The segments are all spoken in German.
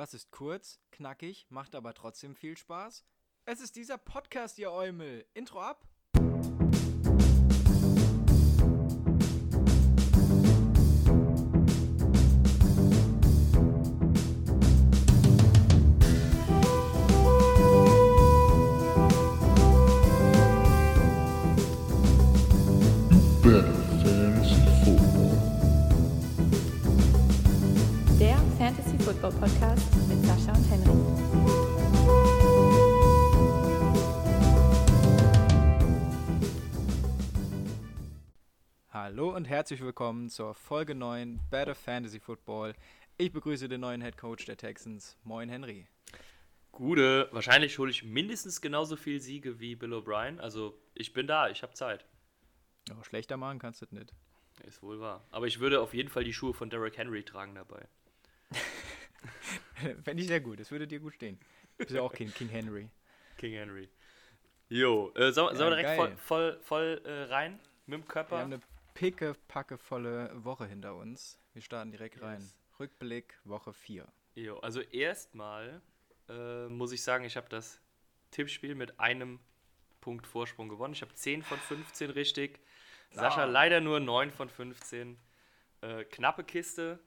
Was ist kurz, knackig, macht aber trotzdem viel Spaß? Es ist dieser Podcast, ihr Eumel. Intro ab. Football Podcast mit Sascha und Henry. Hallo und herzlich willkommen zur Folge 9 Better Fantasy Football. Ich begrüße den neuen Head Coach der Texans. Moin Henry. Gute, wahrscheinlich hole ich mindestens genauso viel Siege wie Bill O'Brien. Also ich bin da, ich habe Zeit. Oh, schlechter machen kannst du das nicht. Ist wohl wahr. Aber ich würde auf jeden Fall die Schuhe von Derrick Henry tragen dabei. Fände ich sehr gut. Das würde dir gut stehen. Du bist ja auch King, King Henry. King Henry. Jo, äh, sollen Ja, wir direkt voll, geil. voll, voll äh, rein mit dem Wir Körper? haben eine pickepackevolle Woche hinter uns. Wir starten direkt rein. Yes. Rückblick Woche 4. Jo, also erstmal äh, muss ich sagen, ich habe das Tippspiel mit einem Punkt Vorsprung gewonnen. Ich habe 10 von 15 richtig. Sascha Ah. leider nur 9 von 15. Äh, knappe Kiste.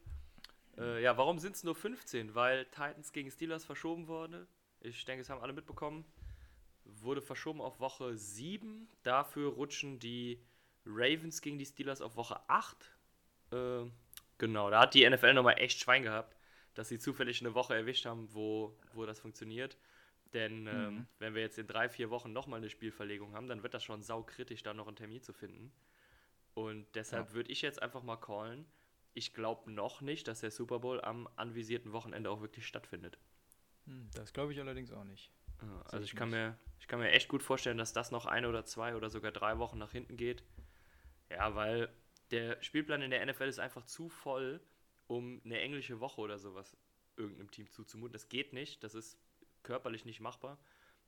Äh, ja, warum sind es nur 15? Weil Titans gegen Steelers verschoben wurde. Ich denke, es haben alle mitbekommen. Wurde verschoben auf Woche 7. Dafür rutschen die Ravens gegen die Steelers auf Woche 8. Äh, genau, da hat die NFL nochmal echt Schwein gehabt, dass sie zufällig eine Woche erwischt haben, wo, wo das funktioniert. Denn ähm, wenn wir jetzt in drei, vier Wochen nochmal eine Spielverlegung haben, dann wird das schon saukritisch, da noch einen Termin zu finden. Und deshalb würde ich jetzt einfach mal callen, ich glaube noch nicht, dass der Super Bowl am anvisierten Wochenende auch wirklich stattfindet. Hm, das glaube ich allerdings auch nicht. Ja, Also ich ich kann, nicht. mir, ich kann mir echt gut vorstellen, dass das noch eine oder zwei oder sogar drei Wochen nach hinten geht. Ja, weil der Spielplan in der NFL ist einfach zu voll, um eine englische Woche oder sowas irgendeinem Team zuzumuten. Das geht nicht, das ist körperlich nicht machbar.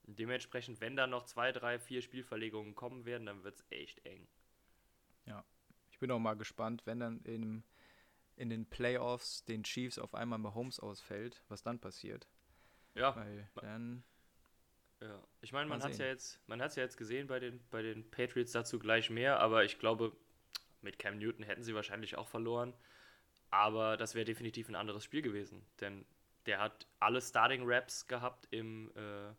Und dementsprechend, wenn da noch zwei, drei, vier Spielverlegungen kommen werden, dann wird es echt eng. Ich bin auch mal gespannt, wenn dann in, in den Playoffs den Chiefs auf einmal Mahomes ausfällt, was dann passiert. Ja, Weil dann, Ja, ich meine, man hat es ja jetzt, man hat's ja jetzt gesehen bei den, bei den Patriots dazu gleich mehr, aber ich glaube, mit Cam Newton hätten sie wahrscheinlich auch verloren. Aber das wäre definitiv ein anderes Spiel gewesen, denn der hat alle Starting Raps gehabt im, äh,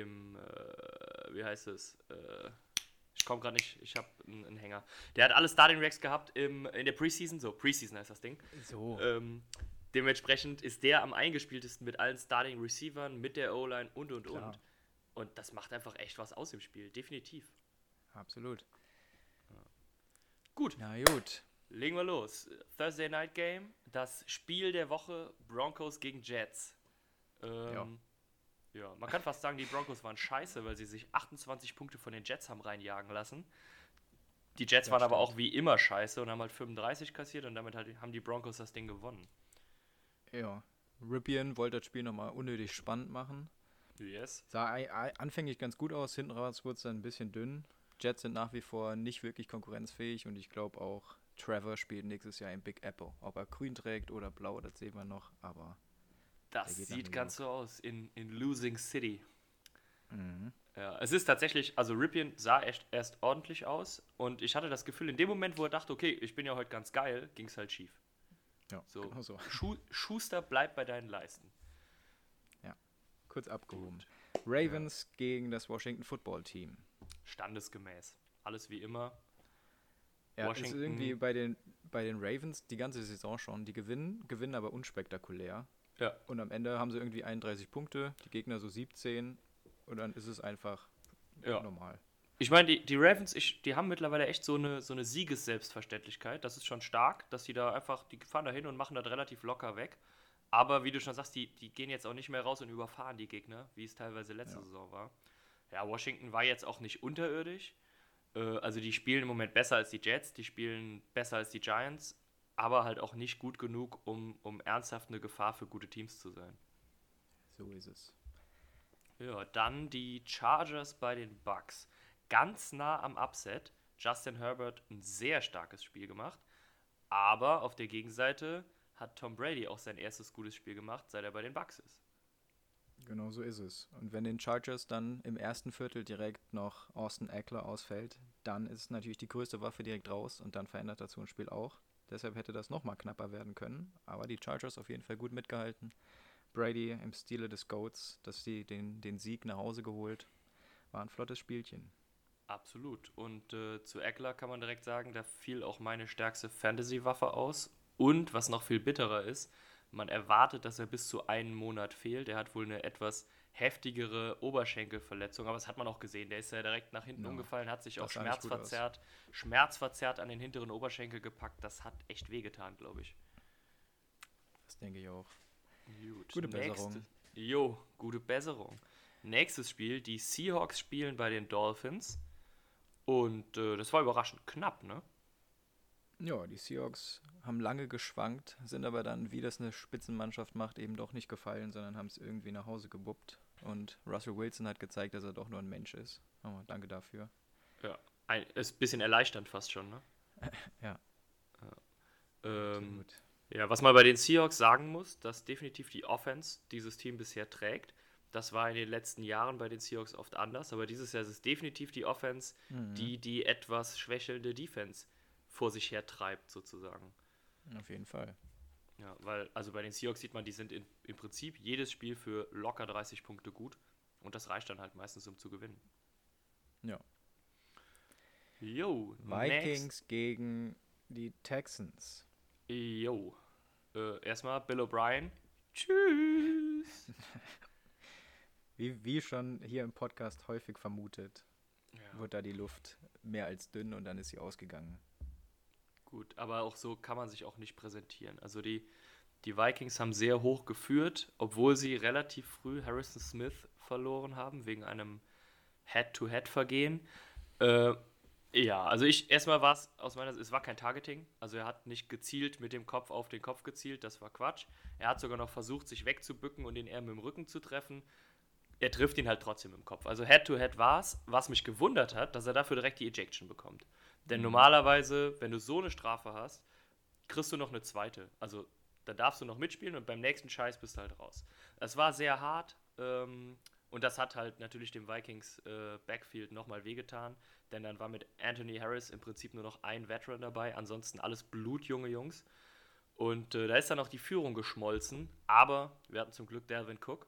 im, äh, wie heißt es? Äh, ich komme gerade nicht, ich habe einen, einen Hänger. Der hat alle Starting Raps gehabt im, in der Preseason, so Preseason heißt das Ding. so, Ähm, dementsprechend ist der am eingespieltesten mit allen Starting Receivern, mit der O-Line und und Klar. und. Und das macht einfach echt was aus im Spiel, definitiv. absolut. Gut, Na gut. legen wir los. Thursday Night Game, das Spiel der Woche Broncos gegen Jets. Ähm, ja. man kann fast sagen, die Broncos waren scheiße, weil sie sich 28 Punkte von den Jets haben reinjagen lassen. Die Jets Ja, waren aber stimmt. auch wie immer scheiße und haben halt 35 kassiert und damit hat, haben die Broncos das Ding gewonnen. Ja. Ripien wollte das Spiel nochmal unnötig spannend machen. Yes. Sah anfänglich ganz gut aus, hinten raus wurde es dann ein bisschen dünn. Jets sind nach wie vor nicht wirklich konkurrenzfähig und ich glaube auch, Trevor spielt nächstes Jahr im Big Apple. Ob er grün trägt oder blau, das sehen wir noch, aber Das sieht ganz so aus in, in Losing City. mhm. Ja, es ist tatsächlich, also Ripien sah echt erst ordentlich aus und ich hatte das Gefühl, in dem Moment, wo er dachte, okay, ich bin ja heute ganz geil, ging es halt schief. ja, So, genau so. Schu Schuster, bleib bei deinen Leisten. Kurz abgehoben. Ravens gegen das Washington Football Team. Standesgemäß. Alles wie immer. Ja, es ist Washington- irgendwie bei den, bei den Ravens die ganze Saison schon. Die gewinnen, gewinnen aber unspektakulär. Ja. Und am Ende haben sie irgendwie 31 Punkte, die Gegner so 17 und dann ist es einfach Ja. normal. Ich meine, die, die Ravens, ich, die haben mittlerweile echt so eine, so eine Siegesselbstverständlichkeit. Das ist schon stark, dass die da einfach, die fahren da hin und machen das relativ locker weg. Aber wie du schon sagst, die, die gehen jetzt auch nicht mehr raus und überfahren die Gegner, wie es teilweise letzte Ja. Saison war. Ja, Washington war jetzt auch nicht unterirdisch. Äh, also die spielen im Moment besser als die Jets, die spielen besser als die Giants, aber halt auch nicht gut genug, um, um ernsthaft eine Gefahr für gute Teams zu sein. So ist es. Ja, dann die Chargers bei den Bucks. Ganz nah am Upset. Justin Herbert ein sehr starkes Spiel gemacht. Aber auf der Gegenseite hat Tom Brady auch sein erstes gutes Spiel gemacht, seit er bei den Bucks ist. Genau so ist es. Und wenn den Chargers dann im ersten Viertel direkt noch Austin Eckler ausfällt, dann ist natürlich die größte Waffe direkt raus und dann verändert das so ein Spiel auch. Deshalb hätte das nochmal knapper werden können. Aber die Chargers auf jeden Fall gut mitgehalten. Brady im Stile des Goats, dass sie den, den Sieg nach Hause geholt. War ein flottes Spielchen. Absolut. Und äh, zu Eckler kann man direkt sagen, da fiel auch meine stärkste Fantasy-Waffe aus. Und was noch viel bitterer ist, man erwartet, dass er bis zu einem Monat fehlt. Er hat wohl eine etwas heftigere Oberschenkelverletzung, aber das hat man auch gesehen. Der ist ja direkt nach hinten Ja, umgefallen, hat sich auch schmerzverzerrt, schmerzverzerrt an den hinteren Oberschenkel gepackt. Das hat echt wehgetan, glaube ich. Das denke ich auch. Gut. Gute Besserung. Nächste- Jo, gute Besserung. Nächstes Spiel, die Seahawks spielen bei den Dolphins. Und äh, das war überraschend knapp, ne? Ja, die Seahawks haben lange geschwankt, sind aber dann, wie das eine Spitzenmannschaft macht, eben doch nicht gefallen, sondern haben es irgendwie nach Hause gebuppt. Und Russell Wilson hat gezeigt, dass er doch nur ein Mensch ist. Oh, danke dafür. Ja. Ein, ist ein bisschen erleichternd fast schon, ne? Ja. Ja. Ähm, ja, was man bei den Seahawks sagen muss, dass definitiv die Offense dieses Team bisher trägt. Das war in den letzten Jahren bei den Seahawks oft anders, aber dieses Jahr ist es definitiv die Offense, Mhm. die die etwas schwächelnde Defense vor sich her treibt, sozusagen. Auf jeden Fall. Ja, weil, also bei den Seahawks sieht man, die sind in, im Prinzip jedes Spiel für locker 30 Punkte gut. Und das reicht dann halt meistens, um zu gewinnen. Ja. Jo, Vikings gegen die Texans. Next, jo. Äh, erstmal Bill O'Brien. Tschüss. Wie, wie schon hier im Podcast häufig vermutet, ja, wurde da die Luft mehr als dünn und dann ist sie ausgegangen. Gut, aber auch so kann man sich auch nicht präsentieren. Also die, die Vikings haben sehr hoch geführt, obwohl sie relativ früh Harrison Smith verloren haben, wegen einem Head-to-Head-Vergehen. Äh, ja, also ich, erstmal war es aus meiner Sicht, es war kein Targeting. Also er hat nicht gezielt mit dem Kopf auf den Kopf gezielt, das war Quatsch. Er hat sogar noch versucht, sich wegzubücken und den eher mit dem Rücken zu treffen. Er trifft ihn halt trotzdem im Kopf. Also Head-to-Head war es, was mich gewundert hat, dass er dafür direkt die Ejection bekommt. Denn normalerweise, wenn du so eine Strafe hast, kriegst du noch eine zweite. Also da darfst du noch mitspielen und beim nächsten Scheiß bist du halt raus. Es war sehr hart ähm, und das hat halt natürlich dem Vikings äh, Backfield nochmal wehgetan, denn dann war mit Anthony Harris im Prinzip nur noch ein Veteran dabei, ansonsten alles blutjunge Jungs. Und äh, da ist dann auch die Führung geschmolzen, aber wir hatten zum Glück Dalvin Cook.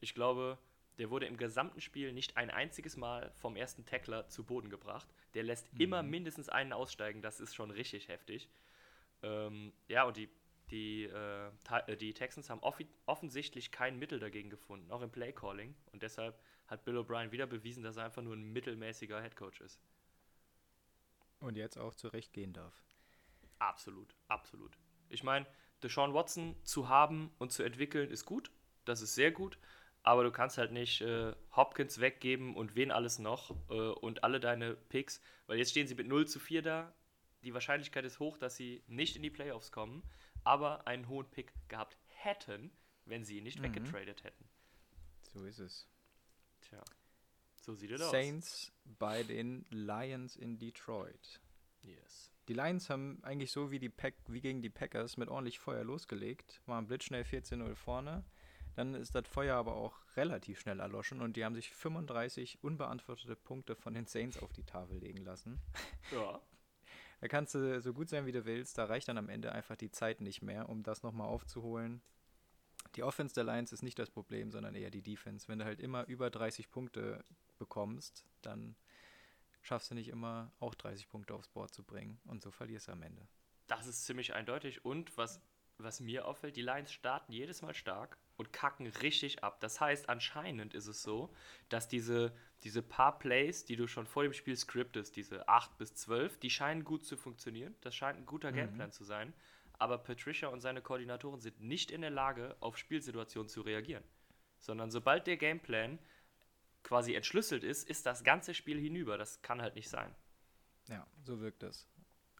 Ich glaube, der wurde im gesamten Spiel nicht ein einziges Mal vom ersten Tackler zu Boden gebracht. Der lässt immer mindestens einen aussteigen, das ist schon richtig heftig. Ähm, ja, und die, die, äh, äh, die Texans haben offensichtlich kein Mittel dagegen gefunden, auch im Playcalling. Und deshalb hat Bill O'Brien wieder bewiesen, dass er einfach nur ein mittelmäßiger Headcoach ist. Und jetzt auch zurecht gehen darf. Absolut, absolut. Ich meine, Deshaun Watson zu haben und zu entwickeln ist gut, das ist sehr gut, aber du kannst halt nicht äh, Hopkins weggeben und wen alles noch äh, und alle deine Picks, weil jetzt stehen sie mit 0 zu 4 da. Die Wahrscheinlichkeit ist hoch, dass sie nicht in die Playoffs kommen, aber einen hohen Pick gehabt hätten, wenn sie ihn nicht Mhm. weggetradet hätten. So ist es. Tja, so sieht es aus. Saints bei den Lions in Detroit. Yes. Die Lions haben eigentlich so wie, die Pack, wie gegen die Packers mit ordentlich Feuer losgelegt, waren blitzschnell 14-0 vorne. Dann ist das Feuer aber auch relativ schnell erloschen und die haben sich 35 unbeantwortete Punkte von den Saints auf die Tafel legen lassen. Ja. Da kannst du so gut sein, wie du willst. Da reicht dann am Ende einfach die Zeit nicht mehr, um das nochmal aufzuholen. Die Offense der Lions ist nicht das Problem, sondern eher die Defense. Wenn du halt immer über 30 Punkte bekommst, dann schaffst du nicht immer auch 30 Punkte aufs Board zu bringen und so verlierst du am Ende. Das ist ziemlich eindeutig. Und was, was mir auffällt, die Lions starten jedes Mal stark und kacken richtig ab. Das heißt, anscheinend ist es so, dass diese, diese paar Plays, die du schon vor dem Spiel scriptest, diese 8 bis 12, die scheinen gut zu funktionieren. Das scheint ein guter Gameplan zu sein. Aber Patricia und seine Koordinatoren sind nicht in der Lage, auf Spielsituationen zu reagieren. Sondern sobald der Gameplan quasi entschlüsselt ist, ist das ganze Spiel hinüber. Das kann halt nicht sein. Ja, so wirkt das.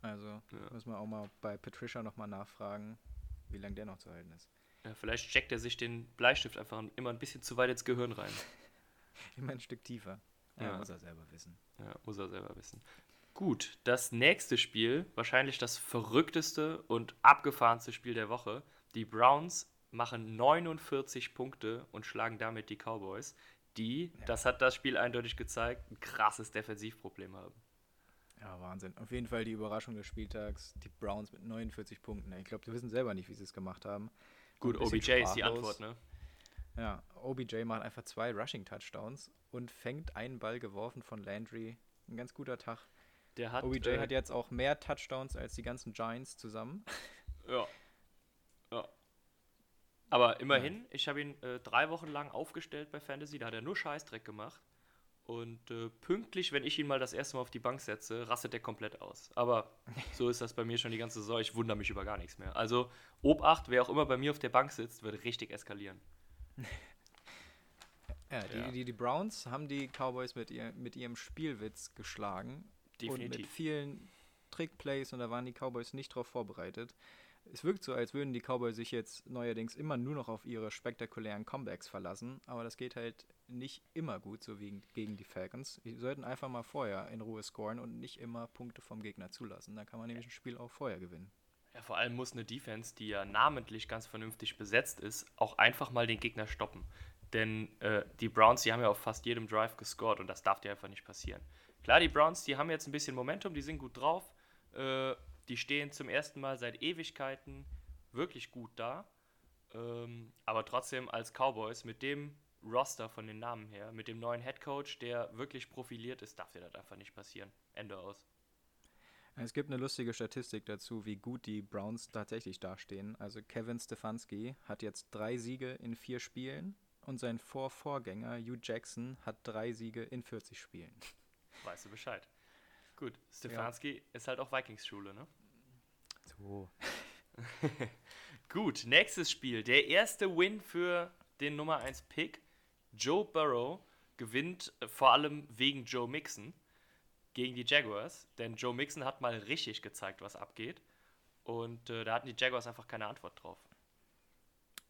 Also müssen wir auch mal bei Patricia nochmal nachfragen, wie lange der noch zu halten ist. Ja, vielleicht steckt er sich den Bleistift einfach immer ein bisschen zu weit ins Gehirn rein. Immer ein Stück tiefer. Ja, Ja. muss er selber wissen. Ja, muss er selber wissen. Gut, das nächste Spiel, wahrscheinlich das verrückteste und abgefahrenste Spiel der Woche. Die Browns machen 49 Punkte und schlagen damit die Cowboys, die, das hat das Spiel eindeutig gezeigt, ein krasses Defensivproblem haben. Ja, Wahnsinn. Auf jeden Fall die Überraschung des Spieltags. Die Browns mit 49 Punkten. Ich glaube, die wissen selber nicht, wie sie es gemacht haben. Gut, OBJ ist die. Antwort, ne? Ja, OBJ macht einfach zwei Rushing-Touchdowns und fängt einen Ball geworfen von Landry. Ein ganz guter Tag. Der hat, OBJ äh, hat jetzt auch mehr Touchdowns als die ganzen Giants zusammen. Ja. Ja. Aber immerhin, ich habe ihn äh, drei Wochen lang aufgestellt bei Fantasy, da hat er nur Scheißdreck gemacht. Und äh, pünktlich, wenn ich ihn mal das erste Mal auf die Bank setze, rastet er komplett aus. Aber so ist das bei mir schon die ganze Saison. Ich wundere mich über gar nichts mehr. Also, Obacht, wer auch immer bei mir auf der Bank sitzt, wird richtig eskalieren. Ja, die, Ja. Die, die Browns haben die Cowboys mit, ihr, mit ihrem Spielwitz geschlagen. Und mit Definitiv. vielen Trickplays und da waren die Cowboys nicht drauf vorbereitet. Es wirkt so, als würden die Cowboys sich jetzt neuerdings immer nur noch auf ihre spektakulären Comebacks verlassen, aber das geht halt nicht immer gut, so wie gegen die Falcons. Die sollten einfach mal vorher in Ruhe scoren und nicht immer Punkte vom Gegner zulassen. Da kann man nämlich ein Spiel auch vorher gewinnen. Ja, vor allem muss eine Defense, die ja namentlich ganz vernünftig besetzt ist, auch einfach mal den Gegner stoppen. Denn äh, die Browns, die haben ja auf fast jedem Drive gescored und das darf dir einfach nicht passieren. Klar, die Browns, die haben jetzt ein bisschen Momentum, die sind gut drauf. Äh, die stehen zum ersten Mal seit Ewigkeiten wirklich gut da. Ähm, aber trotzdem als Cowboys mit dem Roster von den Namen her, mit dem neuen Head Coach, der wirklich profiliert ist, darf dir das einfach nicht passieren. Ende aus. Es gibt eine lustige Statistik dazu, wie gut die Browns tatsächlich dastehen. Also Kevin Stefanski hat jetzt drei Siege in vier Spielen und sein Vorvorgänger Hugh Jackson hat drei Siege in 40 Spielen. Weißt du Bescheid. Gut, Stefanski ist halt auch Vikings-Schule, ne? So. Gut, nächstes Spiel. Der erste Win für den Nummer 1 Pick. Joe Burrow gewinnt äh, vor allem wegen Joe Mixon gegen die Jaguars. Denn Joe Mixon hat mal richtig gezeigt, was abgeht. Und äh, da hatten die Jaguars einfach keine Antwort drauf.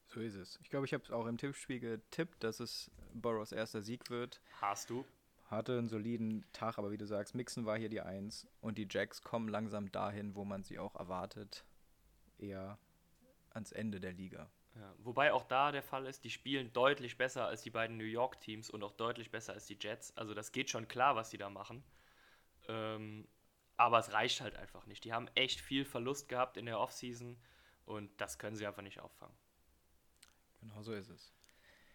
So ist es. Ich glaube, ich habe es auch im Tippspiel getippt, dass es Burrows erster Sieg wird. Hast du? Hatte einen soliden Tag, aber wie du sagst, Mixon war hier die Eins und die Jacks kommen langsam dahin, wo man sie auch erwartet. Eher ans Ende der Liga. Ja, wobei auch da der Fall ist, die spielen deutlich besser als die beiden New York-Teams und auch deutlich besser als die Jets. Also das geht schon klar, was die da machen. Ähm, aber es reicht halt einfach nicht. Die haben echt viel Verlust gehabt in der Offseason und das können sie einfach nicht auffangen. Genau so ist es.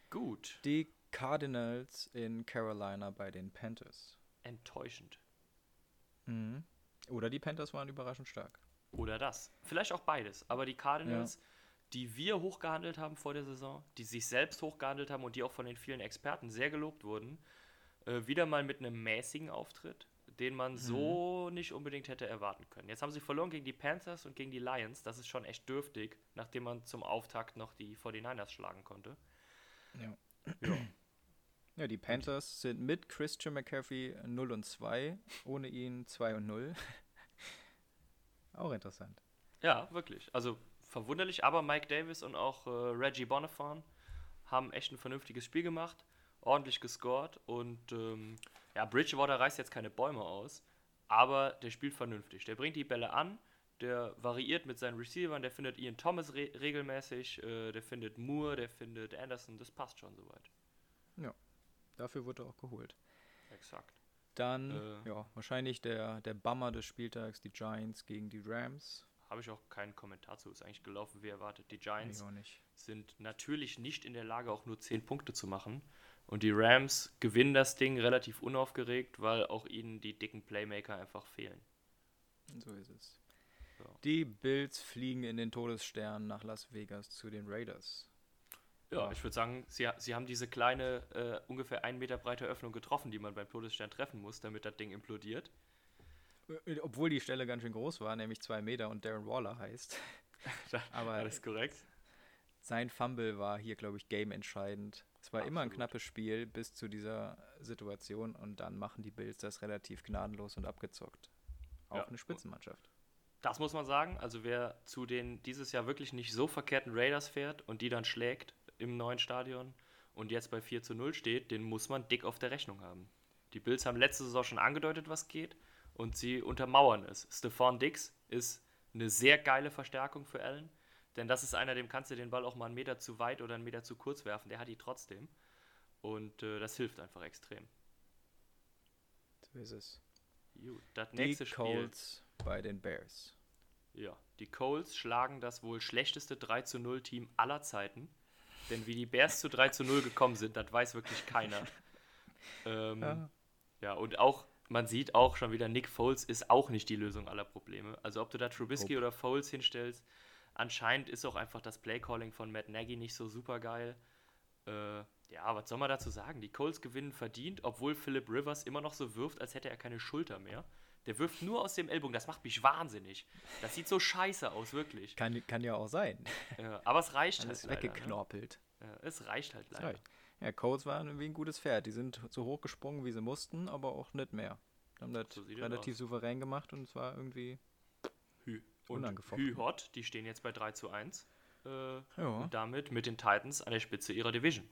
Gut, Die Cardinals in Carolina bei den Panthers. enttäuschend. Mhm. Oder die Panthers waren überraschend stark. Oder das. Vielleicht auch beides. Aber die Cardinals, die wir hochgehandelt haben vor der Saison, die sich selbst hochgehandelt haben und die auch von den vielen Experten sehr gelobt wurden, äh, wieder mal mit einem mäßigen Auftritt, den man so nicht unbedingt hätte erwarten können. Jetzt haben sie verloren gegen die Panthers und gegen die Lions. Das ist schon echt dürftig, nachdem man zum Auftakt noch die 49ers schlagen konnte. Ja. Ja. Ja, die Panthers sind mit Christian McCaffrey 0 und 2, ohne ihn 2 und 0. Auch interessant. Ja, wirklich. Also verwunderlich, aber Mike Davis und auch äh, Reggie Bonifant haben echt ein vernünftiges Spiel gemacht, ordentlich gescored und ähm, ja, Bridgewater reißt jetzt keine Bäume aus, aber der spielt vernünftig. Der bringt die Bälle an, der variiert mit seinen Receivern, der findet Ian Thomas re regelmäßig, äh, der findet Moore, der findet Anderson, das passt schon soweit. Dafür wurde er auch geholt. Exakt. Dann, Äh. ja, wahrscheinlich der, der Bummer des Spieltags, die Giants gegen die Rams. Habe ich auch keinen Kommentar zu, ist eigentlich gelaufen wie erwartet. Die Giants sind natürlich nicht in der Lage, auch nur 10 Punkte zu machen. Und die Rams gewinnen das Ding relativ unaufgeregt, weil auch ihnen die dicken Playmaker einfach fehlen. So ist es. Ja. Die Bills fliegen in den Todesstern nach Las Vegas zu den Raiders. Ja, ich würde sagen, sie, sie haben diese kleine, äh, ungefähr einen Meter breite Öffnung getroffen, die man beim Todesstern treffen muss, damit das Ding implodiert. Äh, Obwohl die Stelle ganz schön groß war, nämlich zwei Meter und Darren Waller heißt. Aber Alles korrekt. sein Fumble war hier, glaube ich, game entscheidend. Es war immer ein Absolut. knappes Spiel bis zu dieser Situation und dann machen die Bills das relativ gnadenlos und abgezockt. Auch Ja. eine Spitzenmannschaft. Das muss man sagen. Also wer zu den dieses Jahr wirklich nicht so verkehrten Raiders fährt und die dann schlägt im neuen Stadion und jetzt bei 4 zu 0 steht, den muss man dick auf der Rechnung haben. Die Bills haben letzte Saison schon angedeutet, was geht und sie untermauern es. Stephon Dix ist eine sehr geile Verstärkung für Allen, denn das ist einer, dem kannst du den Ball auch mal einen Meter zu weit oder einen Meter zu kurz werfen, der hat die trotzdem. Und äh, das hilft einfach extrem. So ist es. Gut, das Die nächste Spiel. Colts bei den Bears. Ja, die Coles schlagen das wohl schlechteste 3 zu 0 Team aller Zeiten. Denn wie die Bears zu 3 zu 0 gekommen sind, das weiß wirklich keiner. ähm, ja. Ja. und auch, man sieht auch schon wieder, Nick Foles ist auch nicht die Lösung aller Probleme. Also ob du da Trubisky Nope. oder Foles hinstellst, anscheinend ist auch einfach das Playcalling von Matt Nagy nicht so super geil. Äh, ja, was soll man dazu sagen? Die Colts gewinnen verdient, obwohl Philip Rivers immer noch so wirft, als hätte er keine Schulter mehr. Der wirft nur aus dem Ellbogen, das macht mich wahnsinnig. Das sieht so scheiße aus, wirklich. Kann, kann ja auch sein. Ja, aber es reicht Alles halt leider. Ne? weggeknorpelt. Ja, es reicht halt leider. reicht. Ja, Colts waren wie ein gutes Pferd. Die sind so hoch gesprungen, wie sie mussten, aber auch nicht mehr. Haben das So relativ aus. souverän gemacht und es war irgendwie. Hü. Und Unangefochten. Hü Hot, die stehen jetzt bei 3 zu 1. Äh, Ja. Und damit mit den Titans an der Spitze ihrer Division.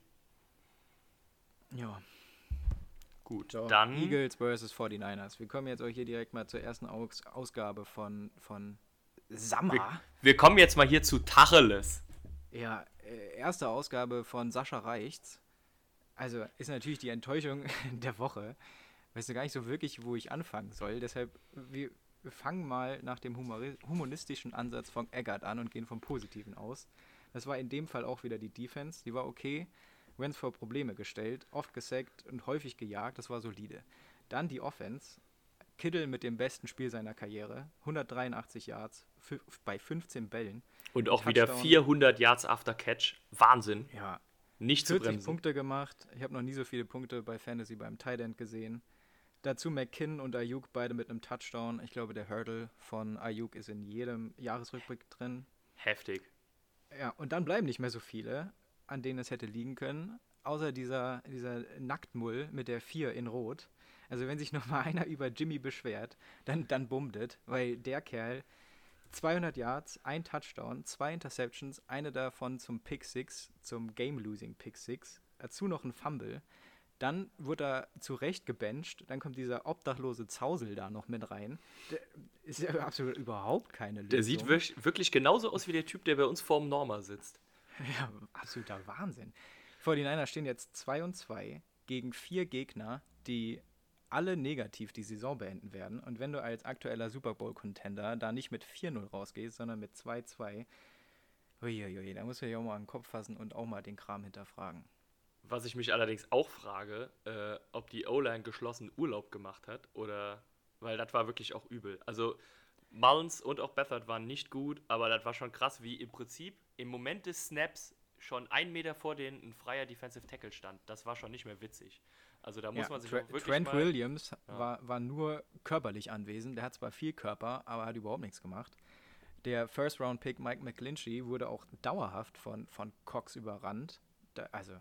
Ja. Gut, So, dann Eagles versus 49ers. Wir kommen jetzt auch hier direkt mal zur ersten Aus Ausgabe von, von Sammer. wir kommen jetzt mal hier zu Tacheles. Ja, äh, erste Ausgabe von Sascha Reichts. Also ist natürlich die Enttäuschung der Woche. Weißt du gar nicht so wirklich, wo ich anfangen soll. Deshalb, wir fangen mal nach dem humanistischen Ansatz von Eggert an und gehen vom Positiven aus. Das war in dem Fall auch wieder die Defense. Die war okay. Wentz vor Probleme gestellt, oft gesackt und häufig gejagt. Das war solide. Dann die Offense. Kittel mit dem besten Spiel seiner Karriere. 183 Yards bei 15 Bällen. Und auch wieder Touchdown. 400 Yards after Catch. Wahnsinn. Ja, Nicht zu 40 bremsen. Punkte gemacht. Ich habe noch nie so viele Punkte bei Fantasy beim Tight End gesehen. Dazu McKinn und Ayuk beide mit einem Touchdown. Ich glaube, der Hurdle von Ayuk ist in jedem Jahresrückblick drin. Heftig. Ja, und dann bleiben nicht mehr so viele, an denen es hätte liegen können, außer dieser, dieser Nacktmull mit der 4 in Rot. Also wenn sich noch mal einer über Jimmy beschwert, dann, dann bummt es, weil der Kerl 200 Yards, ein Touchdown, zwei Interceptions, eine davon zum Pick Six, zum Game-Losing Pick Six, dazu noch ein Fumble. Dann wird er zu Recht gebencht, dann kommt dieser obdachlose Zausel da noch mit rein. Der ist ja absolut überhaupt keine Lösung. Der sieht wirklich, wirklich genauso aus wie der Typ, der bei uns vorm Norma sitzt. Ja, absoluter Wahnsinn. 49er stehen jetzt 2 und 2 gegen vier Gegner, die alle negativ die Saison beenden werden. Und wenn du als aktueller Super Bowl-Contender da nicht mit 4-0 rausgehst, sondern mit 2-2, uiuiui, da musst du dich auch mal den Kopf fassen und auch mal den Kram hinterfragen. Was ich mich allerdings auch frage, äh, ob die O-Line geschlossen Urlaub gemacht hat oder, weil das war wirklich auch übel. Also Mullins und auch Bethard waren nicht gut, aber das war schon krass, wie im Prinzip im Moment des Snaps schon ein Meter vor denen ein freier Defensive Tackle stand. Das war schon nicht mehr witzig. Also da muss Ja, man sich Tra auch wirklich Trent mal... Williams Ja. war, war nur körperlich anwesend. Der hat zwar viel Körper, aber hat überhaupt nichts gemacht. Der First-Round-Pick Mike McGlinchey wurde auch dauerhaft von, von Cox überrannt. Da, also,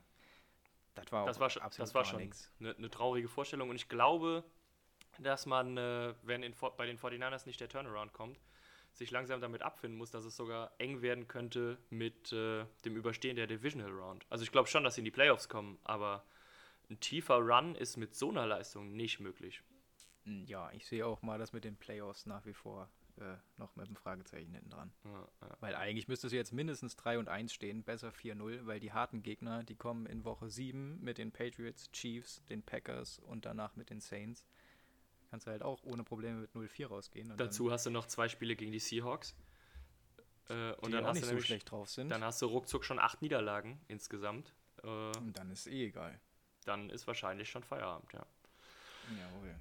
das war auch Das war schon, absolut das war schon eine, eine traurige Vorstellung und ich glaube, dass man, äh, wenn in, bei den 49ers nicht der Turnaround kommt, sich langsam damit abfinden muss, dass es sogar eng werden könnte mit äh, dem Überstehen der Divisional Round. Also ich glaube schon, dass sie in die Playoffs kommen, aber ein tiefer Run ist mit so einer Leistung nicht möglich. Hm, Ja, ich sehe auch mal das mit den Playoffs nach wie vor äh, noch mit einem Fragezeichen hinten dran. Ja, ja. Weil eigentlich müsstest du jetzt mindestens 3 und 1 stehen, besser 4-0, weil die harten Gegner, die kommen in Woche 7 mit den Patriots, Chiefs, den Packers und danach mit den Saints. Kannst du halt auch ohne Probleme mit 0-4 rausgehen. Dazu hast du noch zwei Spiele gegen die Seahawks. Äh, und dann hast, nicht du so nämlich, schlecht drauf sind. dann hast du ruckzuck schon acht Niederlagen insgesamt. Äh, und dann ist eh egal. dann ist wahrscheinlich schon Feierabend, ja. Jawohl.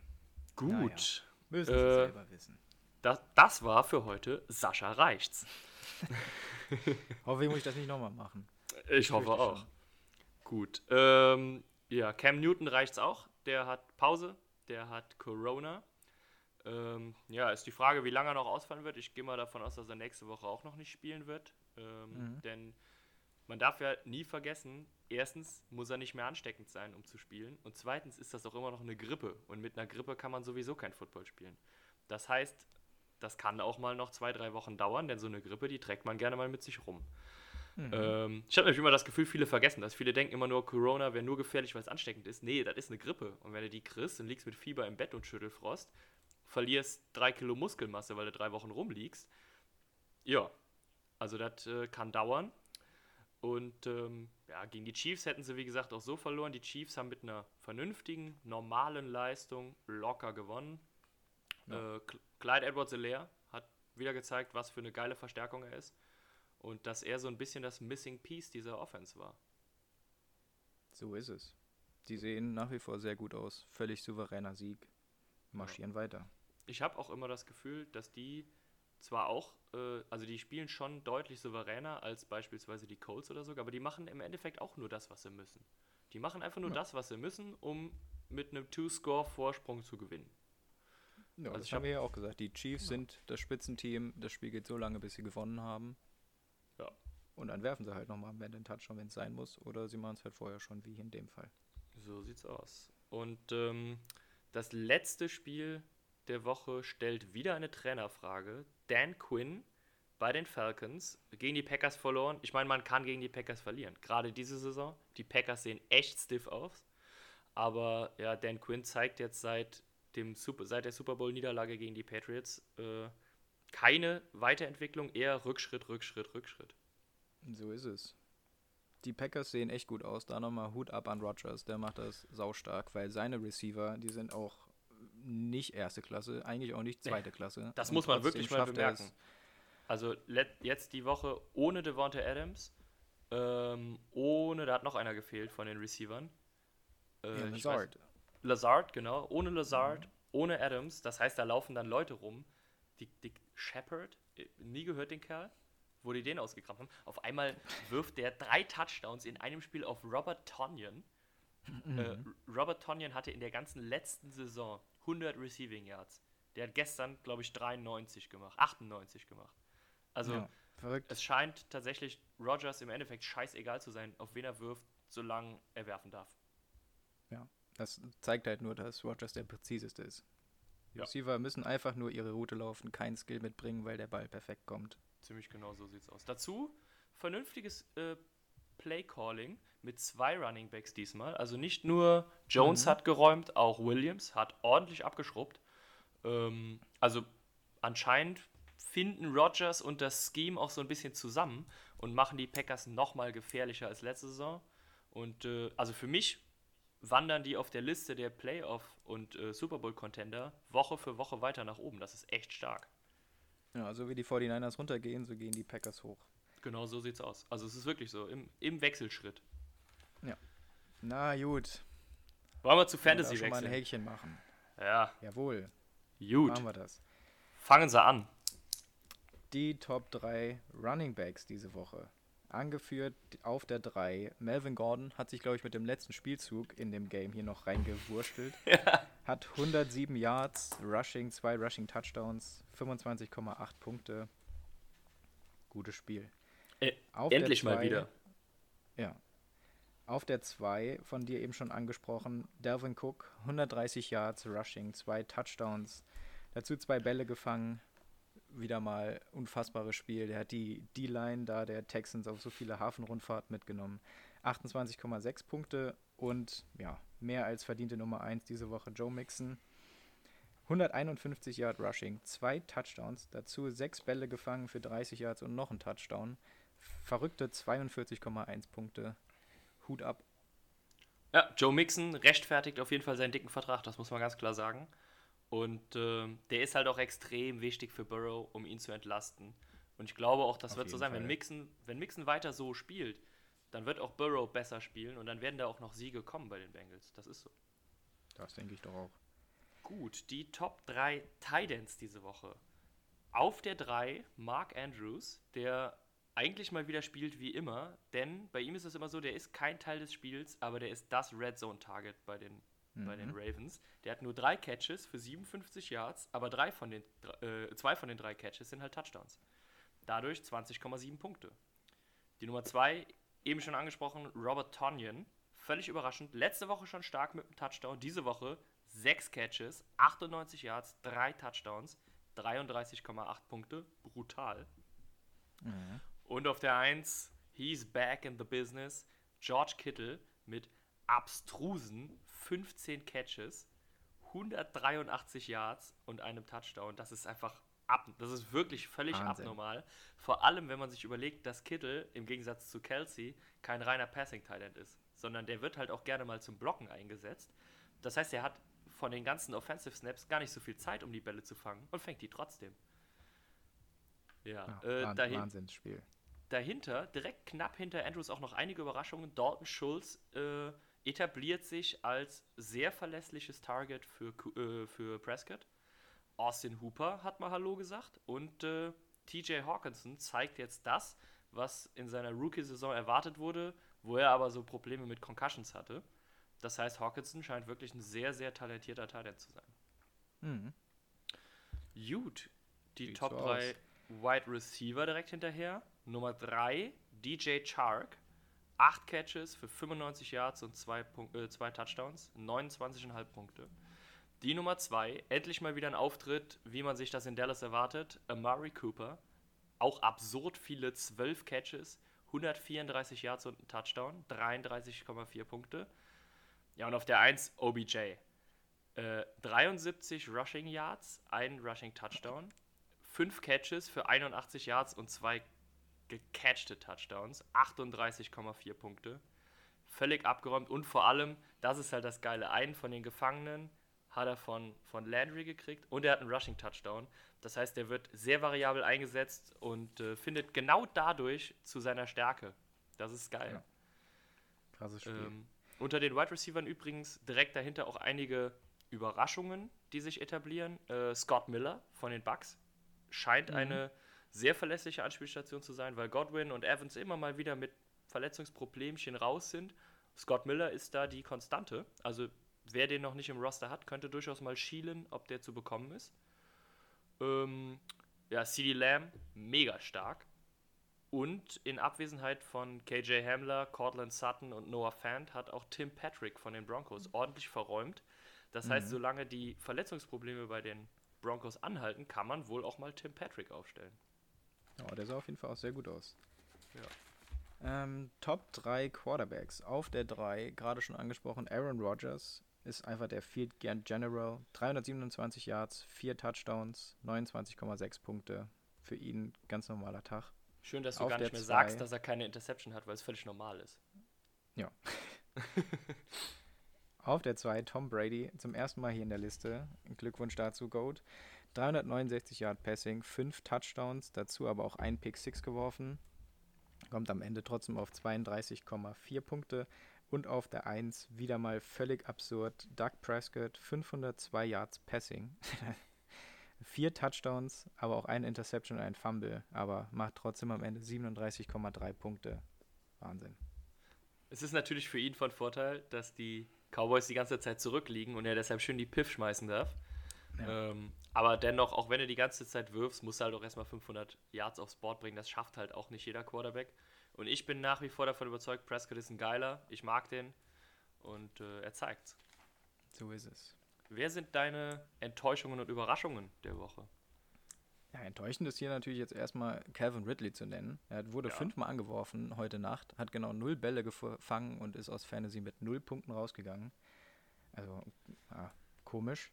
Gut. Müssen Äh, sie selber wissen. Das, das war für heute Sascha Reichts. Hoffe, ich muss ich das nicht nochmal machen. Ich hoffe Fürchte auch. schon. Gut. Ähm, ja, Cam Newton reicht's auch. Der hat Pause, der hat Corona. Ähm, ja, ist die Frage, wie lange er noch ausfallen wird. Ich gehe mal davon aus, dass er nächste Woche auch noch nicht spielen wird. Ähm, Mhm. Denn man darf ja nie vergessen, erstens muss er nicht mehr ansteckend sein, um zu spielen. Und zweitens ist das auch immer noch eine Grippe. Und mit einer Grippe kann man sowieso kein Football spielen. Das heißt, das kann auch mal noch zwei, drei Wochen dauern, denn so eine Grippe, die trägt man gerne mal mit sich rum. Mhm. Ähm, ich habe nämlich immer das Gefühl, viele vergessen das. Viele denken immer nur, Corona wäre nur gefährlich, weil es ansteckend ist. Nee, das ist eine Grippe. Und wenn du die kriegst und liegst mit Fieber im Bett und Schüttelfrost, verlierst drei Kilo Muskelmasse, weil du drei Wochen rumliegst. Ja, also das äh, kann dauern. Und ähm, ja, gegen die Chiefs hätten sie, wie gesagt, auch so verloren. Die Chiefs haben mit einer vernünftigen, normalen Leistung locker gewonnen. Ja. Äh, Cl- Clyde Edwards-Helaire hat wieder gezeigt, was für eine geile Verstärkung er ist. Und dass er so ein bisschen das Missing Piece dieser Offense war. So ist es. Die sehen nach wie vor sehr gut aus. Völlig souveräner Sieg. Marschieren weiter. Ich habe auch immer das Gefühl, dass die zwar auch, äh, also die spielen schon deutlich souveräner als beispielsweise die Colts oder so, aber die machen im Endeffekt auch nur das, was sie müssen. Die machen einfach nur Ja. das, was sie müssen, um mit einem Two-Score-Vorsprung zu gewinnen. Ja, Also das ich haben hab- wir ja auch gesagt. Die Chiefs Ja. sind das Spitzenteam. Das Spiel geht so lange, bis sie gewonnen haben. Und dann werfen sie halt nochmal am den Touchdown, wenn es sein muss. Oder sie machen es halt vorher schon, wie in dem Fall. So sieht's aus. Und ähm, das letzte Spiel der Woche stellt wieder eine Trainerfrage. Dan Quinn bei den Falcons gegen die Packers verloren. Ich meine, man kann gegen die Packers verlieren. Gerade diese Saison. Die Packers sehen echt stiff aus. Aber ja, Dan Quinn zeigt jetzt seit, dem Super, seit der Super Bowl-Niederlage gegen die Patriots äh, keine Weiterentwicklung, eher Rückschritt, Rückschritt, Rückschritt. So ist es. Die Packers sehen echt gut aus. Da nochmal Hut ab an Rodgers. Der macht das saustark, weil seine Receiver, die sind auch nicht erste Klasse, eigentlich auch nicht zweite Klasse. Das Und muss man wirklich mal er bemerken. Also jetzt die Woche ohne Devonta Adams, ähm, ohne, da hat noch einer gefehlt von den Receivern. Äh, Ja, Lazard. weiß- Lazard, genau. Ohne Lazard, ohne Adams. Das heißt, da laufen dann Leute rum. Die, die Shepard, äh, nie gehört den Kerl, wo die den ausgekramt haben. Auf einmal wirft der drei Touchdowns in einem Spiel auf Robert Tonyan. Äh, Robert Tonyan hatte in der ganzen letzten Saison 100 Receiving Yards. Der hat gestern, glaube ich, 93 gemacht, 98 gemacht. Also ja, verrückt. es scheint tatsächlich Rogers im Endeffekt scheißegal zu sein, auf wen er wirft, solange er werfen darf. Das zeigt halt nur, dass Rodgers der präziseste ist. Die Ja. Receiver müssen einfach nur ihre Route laufen, keinen Skill mitbringen, weil der Ball perfekt kommt. Ziemlich genau so sieht's aus. Dazu vernünftiges äh, Play-Calling mit zwei Running Backs diesmal. Also nicht nur Jones hat geräumt, auch Williams hat ordentlich abgeschrubbt. Ähm, also anscheinend finden Rodgers und das Scheme auch so ein bisschen zusammen und machen die Packers nochmal gefährlicher als letzte Saison. Und äh, also für mich wandern die auf der Liste der Playoff- und äh, Super Bowl-Contender Woche für Woche weiter nach oben. Das ist echt stark. Ja, also wie die 49ers runtergehen, so gehen die Packers hoch. Genau so sieht's aus. Also es ist wirklich so, im, im Wechselschritt. Na gut. Wollen wir zu wir Fantasy da schon mal ein wechseln? Häkchen machen. Ja, Jawohl, gut. machen wir das. Fangen Sie an. Die Top 3 Running Backs diese Woche. Angeführt auf der 3. Melvin Gordon hat sich, glaube ich, mit dem letzten Spielzug in dem Game hier noch reingewurstelt. Hat 107 Yards, Rushing, 2 Rushing Touchdowns, 25,8 Punkte. Gutes Spiel. Äh, endlich mal zwei- wieder. Ja. Auf der 2, von dir eben schon angesprochen, Delvin Cook, 130 Yards, Rushing, 2 Touchdowns, dazu zwei Bälle gefangen. Wieder mal unfassbares Spiel. Der hat die D-Line da der Texans auf so viele Hafenrundfahrten mitgenommen. 28,6 Punkte und ja, mehr als verdiente Nummer 1 diese Woche Joe Mixon. 151 Yard Rushing, zwei Touchdowns, dazu sechs Bälle gefangen für 30 Yards und noch ein Touchdown. Verrückte 42,1 Punkte. Hut ab. Ja, Joe Mixon rechtfertigt auf jeden Fall seinen dicken Vertrag, das muss man ganz klar sagen. Und ähm, der ist halt auch extrem wichtig für Burrow, um ihn zu entlasten. Und ich glaube auch, das Auf wird so sein, wenn. Mixon, wenn Mixon weiter so spielt, dann wird auch Burrow besser spielen und dann werden da auch noch Siege kommen bei den Bengals. Das ist so. Das denke ich doch auch. Gut, die Top 3 Titans diese Woche. Auf der 3 Mark Andrews, der eigentlich mal wieder spielt wie immer, denn bei ihm ist es immer so, der ist kein Teil des Spiels, aber der ist das Red Zone Target bei den, bei den Ravens. Der hat nur drei Catches für 57 Yards, aber drei von den, äh, zwei von den drei Catches sind halt Touchdowns. Dadurch 20,7 Punkte. Die Nummer 2, eben schon angesprochen, Robert Tonyan. Völlig überraschend. Letzte Woche schon stark mit einem Touchdown. Diese Woche sechs Catches, 98 Yards, drei Touchdowns, 33,8 Punkte. Brutal. Und auf der 1, he's back in the business. George Kittle mit abstrusen 15 Catches, 183 Yards und einem Touchdown. Das ist einfach ab, das ist wirklich völlig Wahnsinn. abnormal. Vor allem, wenn man sich überlegt, dass Kittel im Gegensatz zu Kelsey kein reiner Passing-Talent ist, sondern der wird halt auch gerne mal zum Blocken eingesetzt. Das heißt, er hat von den ganzen Offensive Snaps gar nicht so viel Zeit, um die Bälle zu fangen und fängt die trotzdem. Ja, Ja, äh, dahin, Wahnsinnsspiel. dahinter, direkt knapp hinter Andrews auch noch einige Überraschungen. Dalton Schulz äh, etabliert sich als sehr verlässliches Target für, äh, für Prescott. Austin Hooper hat mal Hallo gesagt und äh, TJ Hawkinson zeigt jetzt das, was in seiner Rookie-Saison erwartet wurde, wo er aber so Probleme mit Concussions hatte. Das heißt, Hawkinson scheint wirklich ein sehr, sehr talentierter Talent zu sein. Mhm. Gut, die Sieht Top so 3 Wide Receiver direkt hinterher. Nummer 3, DJ Chark. 8 Catches für 95 Yards und 2 äh, zwei Touchdowns, 29,5 Punkte. Die Nummer 2, endlich mal wieder ein Auftritt, wie man sich das in Dallas erwartet. Amari Cooper. Auch absurd viele 12 Catches, 134 Yards und ein Touchdown, 33,4 Punkte. Ja, und auf der 1 OBJ. Äh, 73 Rushing Yards, ein Rushing Touchdown, 5 Catches für 81 Yards und 2 gecatchte Touchdowns, 38,4 Punkte. Völlig abgeräumt und vor allem, das ist halt das Geile, einen von den Gefangenen hat er von, von Landry gekriegt und er hat einen Rushing Touchdown. Das heißt, er wird sehr variabel eingesetzt und äh, findet genau dadurch zu seiner Stärke. Das ist geil. Ja. Krasses Spiel. Ähm, unter den Wide Receivers übrigens direkt dahinter auch einige Überraschungen, die sich etablieren. Äh, Scott Miller von den Bucks scheint eine sehr verlässliche Anspielstation zu sein, weil Godwin und Evans immer mal wieder mit Verletzungsproblemchen raus sind. Scott Miller ist da die Konstante. Also wer den noch nicht im Roster hat, könnte durchaus mal schielen, ob der zu bekommen ist. Ähm, ja, CD Lamb, mega stark. Und in Abwesenheit von KJ Hamler, Cortland Sutton und Noah Fant hat auch Tim Patrick von den Broncos ordentlich verräumt. Das heißt, solange die Verletzungsprobleme bei den Broncos anhalten, kann man wohl auch mal Tim Patrick aufstellen. Oh, der sah auf jeden Fall auch sehr gut aus. Ja. Ähm, Top 3 Quarterbacks. Auf der 3, gerade schon angesprochen, Aaron Rodgers ist einfach der Field General. 327 Yards, 4 Touchdowns, 29,6 Punkte. Für ihn ganz normaler Tag. Schön, dass du Auf gar nicht mehr sagst, zwei- dass er keine Interception hat, weil es völlig normal ist. Auf der 2 Tom Brady, zum ersten Mal hier in der Liste. Glückwunsch dazu, Goat. 369 Yard Passing, 5 Touchdowns, dazu aber auch ein Pick 6 geworfen. Kommt am Ende trotzdem auf 32,4 Punkte. Und auf der 1 wieder mal völlig absurd. Doug Prescott, 502 Yards Passing. Vier Touchdowns, aber auch eine Interception und ein Fumble. Aber macht trotzdem am Ende 37,3 Punkte. Wahnsinn. Es ist natürlich für ihn von Vorteil, dass die Cowboys die ganze Zeit zurückliegen und er deshalb schön die Piff schmeißen darf. Ja. Ähm, aber dennoch, auch wenn du die ganze Zeit wirfst, musst du halt auch erstmal 500 Yards aufs Board bringen. Das schafft halt auch nicht jeder Quarterback. Und ich bin nach wie vor davon überzeugt, Prescott ist ein Geiler. Ich mag den und äh, er zeigt's. So ist es. Wer sind deine Enttäuschungen und Überraschungen der Woche? Ja, enttäuschend ist hier natürlich jetzt erstmal Calvin Ridley zu nennen. Er wurde Ja. fünfmal angeworfen heute Nacht, hat genau null Bälle gefangen und ist aus Fantasy mit null Punkten rausgegangen. Also, ja, komisch.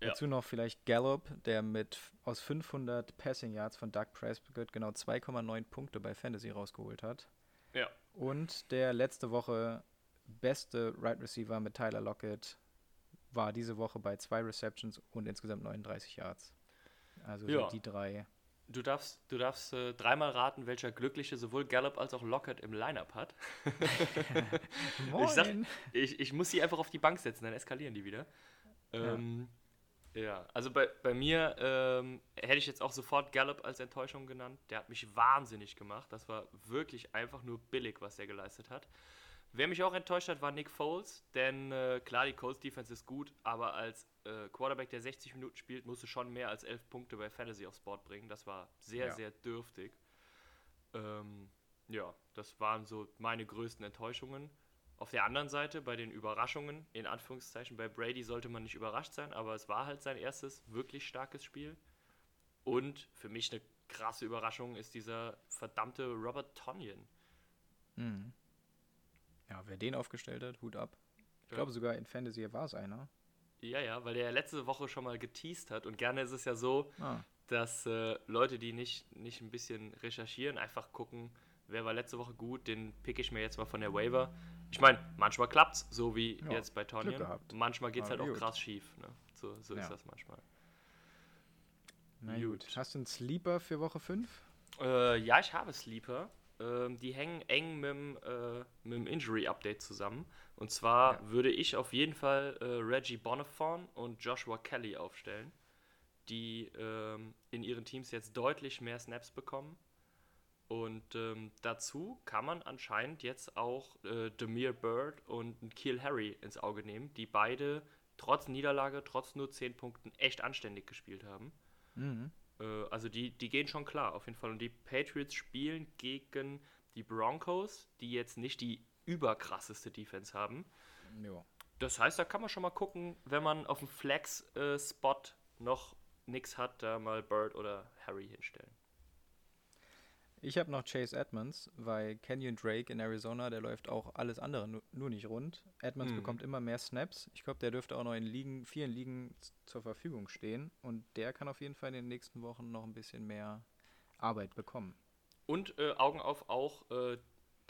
Ja. Dazu noch vielleicht Gallup, der mit aus 500 Passing Yards von Doug Prescott genau 2,9 Punkte bei Fantasy rausgeholt hat. Ja. Und der letzte Woche beste Right Receiver mit Tyler Lockett war diese Woche bei zwei Receptions und insgesamt 39 Yards. Also so Ja. die drei. Du darfst, du darfst äh, dreimal raten, welcher Glückliche sowohl Gallup als auch Lockett im Lineup hat. Ich, sag, ich, ich muss sie einfach auf die Bank setzen, dann eskalieren die wieder. Ähm, ja. Also bei, bei mir ähm, hätte ich jetzt auch sofort Gallup als Enttäuschung genannt. Der hat mich wahnsinnig gemacht. Das war wirklich einfach nur billig, was er geleistet hat. Wer mich auch enttäuscht hat, war Nick Foles, denn äh, klar, die Colts Defense ist gut, aber als äh, Quarterback, der 60 Minuten spielt, musste schon mehr als 11 Punkte bei Fantasy aufs Board bringen. Das war sehr, Ja. sehr dürftig. Ähm, ja, das waren so meine größten Enttäuschungen. Auf der anderen Seite, bei den Überraschungen, in Anführungszeichen, bei Brady sollte man nicht überrascht sein, aber es war halt sein erstes wirklich starkes Spiel. Und für mich eine krasse Überraschung ist dieser verdammte Robert Tonyan. Mhm. Ja, wer den aufgestellt hat, Hut ab. Ich Ja. glaube sogar in Fantasy war es einer. Ja, ja, weil der letzte Woche schon mal geteased hat und gerne ist es ja so, Ah, dass äh, Leute, die nicht, nicht ein bisschen recherchieren, einfach gucken, wer war letzte Woche gut, den pick ich mir jetzt mal von der Waiver. Ich meine, manchmal klappt's, so wie Ja, jetzt bei gehabt. Manchmal geht's Aber halt auch gut. krass schief. Ne? So, so ist Ja. das manchmal. na Gut. gut. Hast du einen Sleeper für Woche 5? Äh, ja, ich habe Sleeper. Ähm, die hängen eng mit dem, äh, mit dem Injury-Update zusammen. Und zwar Ja. würde ich auf jeden Fall äh, Reggie Bonifon und Joshua Kelly aufstellen, die ähm, in ihren Teams jetzt deutlich mehr Snaps bekommen. Und ähm, dazu kann man anscheinend jetzt auch äh, Demir Bird und Kiel Harry ins Auge nehmen, die beide trotz Niederlage, trotz nur 10 Punkten echt anständig gespielt haben. Mhm. Äh, also die, die gehen schon klar, auf jeden Fall. Und die Patriots spielen gegen die Broncos, die jetzt nicht die überkrasseste Defense haben. Jo. Das heißt, da kann man schon mal gucken, wenn man auf dem Flex-Spot noch nichts hat, da mal Bird oder Harry hinstellen. Ich habe noch Chase Edmonds, weil Kenyon Drake in Arizona, der läuft auch alles andere nu nur nicht rund. Edmonds Mhm. bekommt immer mehr Snaps. Ich glaube, der dürfte auch noch in Ligen, vielen Ligen zur Verfügung stehen. Und der kann auf jeden Fall in den nächsten Wochen noch ein bisschen mehr Arbeit bekommen. Und äh, Augen auf auch äh,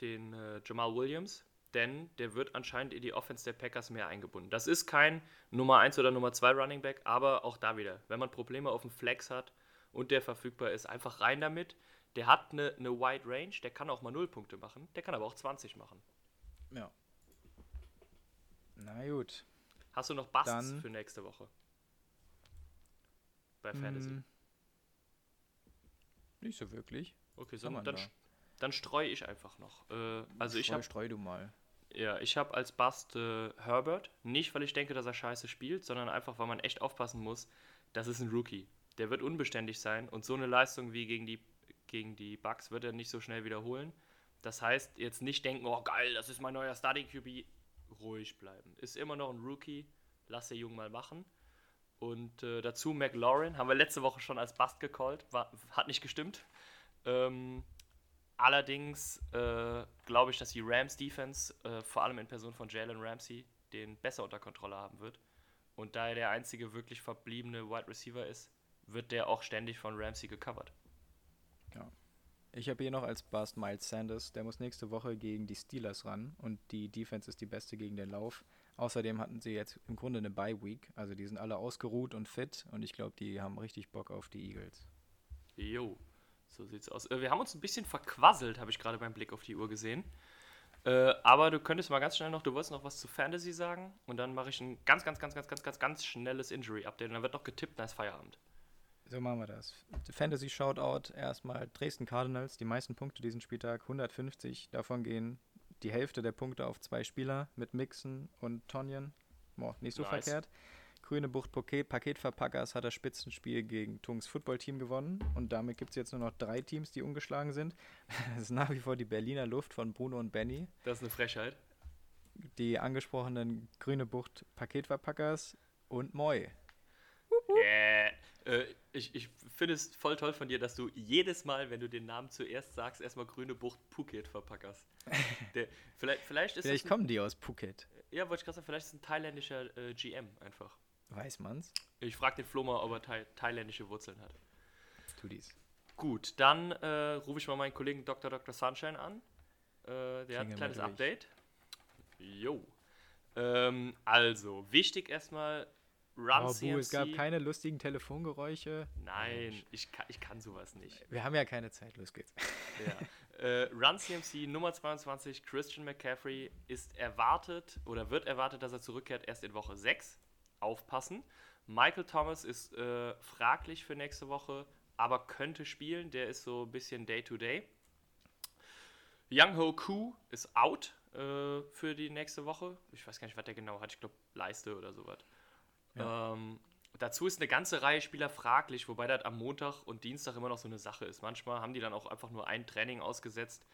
den äh, Jamal Williams, denn der wird anscheinend in die Offense der Packers mehr eingebunden. Das ist kein Nummer 1 oder Nummer 2 Running Back, aber auch da wieder, wenn man Probleme auf dem Flex hat und der verfügbar ist, einfach rein damit. Der hat eine, eine Wide Range, der kann auch mal 0 Punkte machen, der kann aber auch 20 machen. Ja. Na gut. Hast du noch Busts Dann- für nächste Woche? Bei Fantasy. Hm, Nicht so wirklich. Okay, so, dann, da? dann streue ich einfach noch. Äh, also ich Streu- habe Streu du mal. Ja, ich habe als Bast äh, Herbert. Nicht, weil ich denke, dass er scheiße spielt, sondern einfach, weil man echt aufpassen muss. Das ist ein Rookie. Der wird unbeständig sein und so eine Leistung wie gegen die, gegen die Bucks wird er nicht so schnell wiederholen. Das heißt, jetzt nicht denken, oh geil, das ist mein neuer Starting QB. Ruhig bleiben. Ist immer noch ein Rookie. Lass der Jungen mal machen. Und äh, dazu McLaurin, haben wir letzte Woche schon als Bast gecallt. War, hat nicht gestimmt. Ähm, Allerdings äh, glaube ich, dass die Rams Defense, äh, vor allem in Person von Jalen Ramsey, den besser unter Kontrolle haben wird. Und da er der einzige wirklich verbliebene Wide Receiver ist, wird der auch ständig von Ramsey gecovert. Ich habe hier noch als Bust Miles Sanders. Der muss nächste Woche gegen die Steelers ran und die Defense ist die beste gegen den Lauf. Außerdem hatten sie jetzt im Grunde eine Bye Week. Also die sind alle ausgeruht und fit und ich glaube, die haben richtig Bock auf die Eagles. Jo, so sieht's aus. Äh, wir haben uns ein bisschen verquasselt, habe ich gerade beim Blick auf die Uhr gesehen. Äh, aber du könntest mal ganz schnell noch, du wolltest noch was zu Fantasy sagen und dann mache ich ein ganz, ganz, ganz, ganz, ganz, ganz, ganz schnelles Injury-Update und dann wird noch getippt, ist Feierabend. So machen wir das. Fantasy Shoutout erstmal Dresden Cardinals, die meisten Punkte diesen Spieltag, 150. Davon gehen die Hälfte der Punkte auf zwei Spieler mit Mixon und Tonyan. Boah, nicht so Nice. verkehrt. Grüne Bucht Paket, Paketverpackers hat das Spitzenspiel gegen Tungs Footballteam gewonnen und damit gibt es jetzt nur noch drei Teams, die ungeschlagen sind. Das ist nach wie vor die Berliner Luft von Bruno und Benny. Das ist eine Frechheit. Die angesprochenen Grüne Bucht Paketverpackers und Moi. Yeah. Äh, ich ich finde es voll toll von dir, dass du jedes Mal, wenn du den Namen zuerst sagst, erstmal grüne Bucht Phuket verpackerst. Der, vielleicht, vielleicht ist Vielleicht das ein, kommen die aus Phuket. ja, wollte ich gerade sagen, vielleicht ist es ein thailändischer äh, GM einfach. Weiß man's? Ich frage den Flo mal, ob er thai thailändische Wurzeln hat. Tu dies. Gut, dann äh, rufe ich mal meinen Kollegen Dr. Dr. Sunshine an. Äh, der hat ein kleines. Update. Jo. Ähm, also, wichtig erstmal Run Oh, CMC. Es gab keine lustigen Telefongeräusche. Nein, ich kann, ich kann sowas nicht. Wir haben ja keine Zeit, los geht's. Ja. Äh, Run CMC Nummer 22, Christian McCaffrey, ist erwartet oder wird erwartet, dass er zurückkehrt erst in Woche 6. Aufpassen. Michael Thomas ist äh, fraglich für nächste Woche, aber könnte spielen. Der ist so ein bisschen Day-to-Day. Young Ho Koo ist out äh, für die nächste Woche. Ich weiß gar nicht, was der genau hat. Ich glaube, Leiste oder sowas. Ja. Ähm, dazu ist eine ganze Reihe Spieler fraglich, wobei das am Montag und Dienstag immer noch so eine Sache ist. Manchmal haben die dann auch einfach nur ein Training ausgesetzt.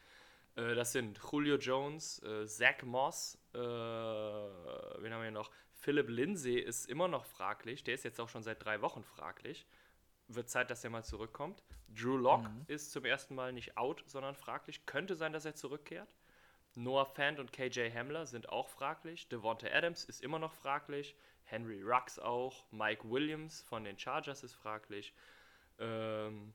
Äh, das sind Julio Jones, äh, Zach Moss, äh, wen haben wir noch? Philip Lindsay ist immer noch fraglich. Der ist jetzt auch schon seit drei Wochen fraglich. Wird Zeit, dass er mal zurückkommt. Drew Lock ist zum ersten Mal nicht out, sondern fraglich. Könnte sein, dass er zurückkehrt. Noah Fant und KJ Hamler sind auch fraglich. Devonta Adams ist immer noch fraglich. Henry Rux auch. Mike Williams von den Chargers ist fraglich. Ähm,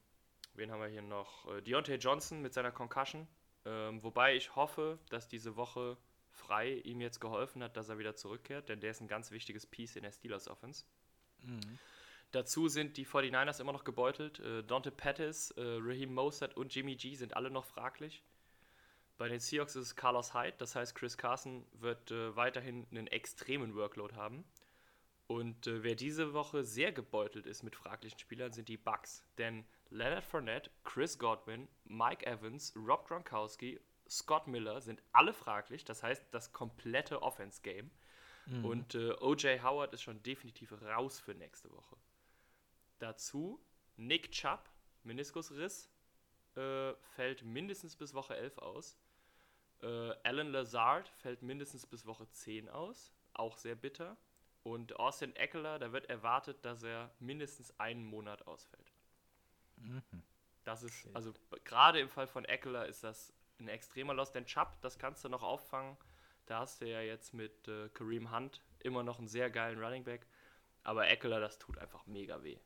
wen haben wir hier noch? Äh, Deontay Johnson mit seiner Concussion. Ähm, wobei ich hoffe, dass diese Woche frei ihm jetzt geholfen hat, dass er wieder zurückkehrt, denn der ist ein ganz wichtiges Piece in der Steelers Offense. Dazu sind die 49ers immer noch gebeutelt. Äh, Dante Pettis, äh, Raheem Mostert und Jimmy G sind alle noch fraglich. Bei den Seahawks ist es Carlos Hyde, das heißt, Chris Carson wird äh, weiterhin einen extremen Workload haben. Und äh, wer diese Woche sehr gebeutelt ist mit fraglichen Spielern, sind die Bucks. Denn Leonard Fournette, Chris Godwin, Mike Evans, Rob Gronkowski, Scott Miller sind alle fraglich. Das heißt, das komplette Offense-Game. Und äh, OJ Howard ist schon definitiv raus für nächste Woche. Dazu Nick Chubb, Meniskusriss, äh, fällt mindestens bis Woche 11 aus. Äh, Alan Lazard fällt mindestens bis Woche 10 aus, auch sehr bitter. Und Austin Eckler, da wird erwartet, dass er mindestens einen Monat ausfällt. Das ist, also gerade im Fall von Eckler ist das ein extremer Loss, denn Chubb, das kannst du noch auffangen. Da hast du ja jetzt mit äh, Kareem Hunt immer noch einen sehr geilen Running Back. Aber Eckler, das tut einfach mega weh.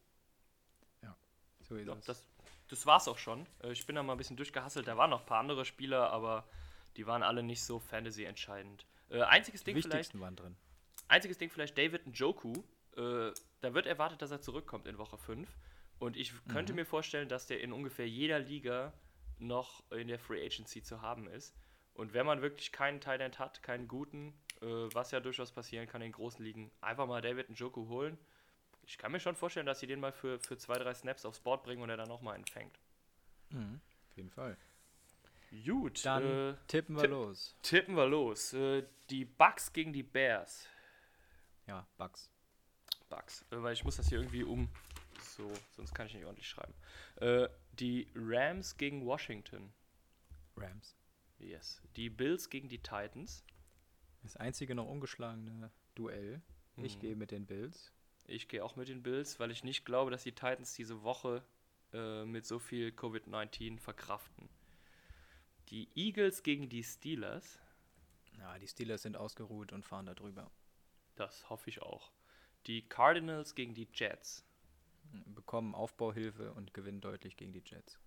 So ist Ja, es. das, das war's auch schon. Äh, Ich bin da mal ein bisschen durchgehasselt. Da waren noch ein paar andere Spieler, aber die waren alle nicht so Fantasy-entscheidend. Äh, einziges, die Ding vielleicht, wichtigsten waren drin. Einziges Ding vielleicht David Njoku. Äh, da wird erwartet, dass er zurückkommt in Woche 5. Und ich könnte mir vorstellen, dass der in ungefähr jeder Liga noch in der Free Agency zu haben ist. Und wenn man wirklich keinen Talent hat, keinen guten, äh, was ja durchaus passieren kann in großen Ligen, einfach mal David Njoku holen. Ich kann mir schon vorstellen, dass sie den mal für, für zwei, drei Snaps aufs Board bringen und er dann auch mal einen fängt. Auf jeden Fall. Gut, Dann äh, tippen wir tipp- los. tippen wir los. Äh, die Bucks gegen die Bears. Ja, Bugs. Bucks. Äh, weil ich muss das hier irgendwie um. So, sonst kann ich nicht ordentlich schreiben. Äh, die Rams gegen Washington. Rams. Yes. Die Bills gegen die Titans. Das einzige noch ungeschlagene Duell. Ich Mhm. gehe mit den Bills. Ich gehe auch mit den Bills, weil ich nicht glaube, dass die Titans diese Woche äh, mit so viel Covid-19 verkraften. Die Eagles gegen die Steelers. Ja, die Steelers sind ausgeruht und fahren da drüber. Das hoffe ich auch. Die Cardinals gegen die Jets. Bekommen Aufbauhilfe und gewinnen deutlich gegen die Jets.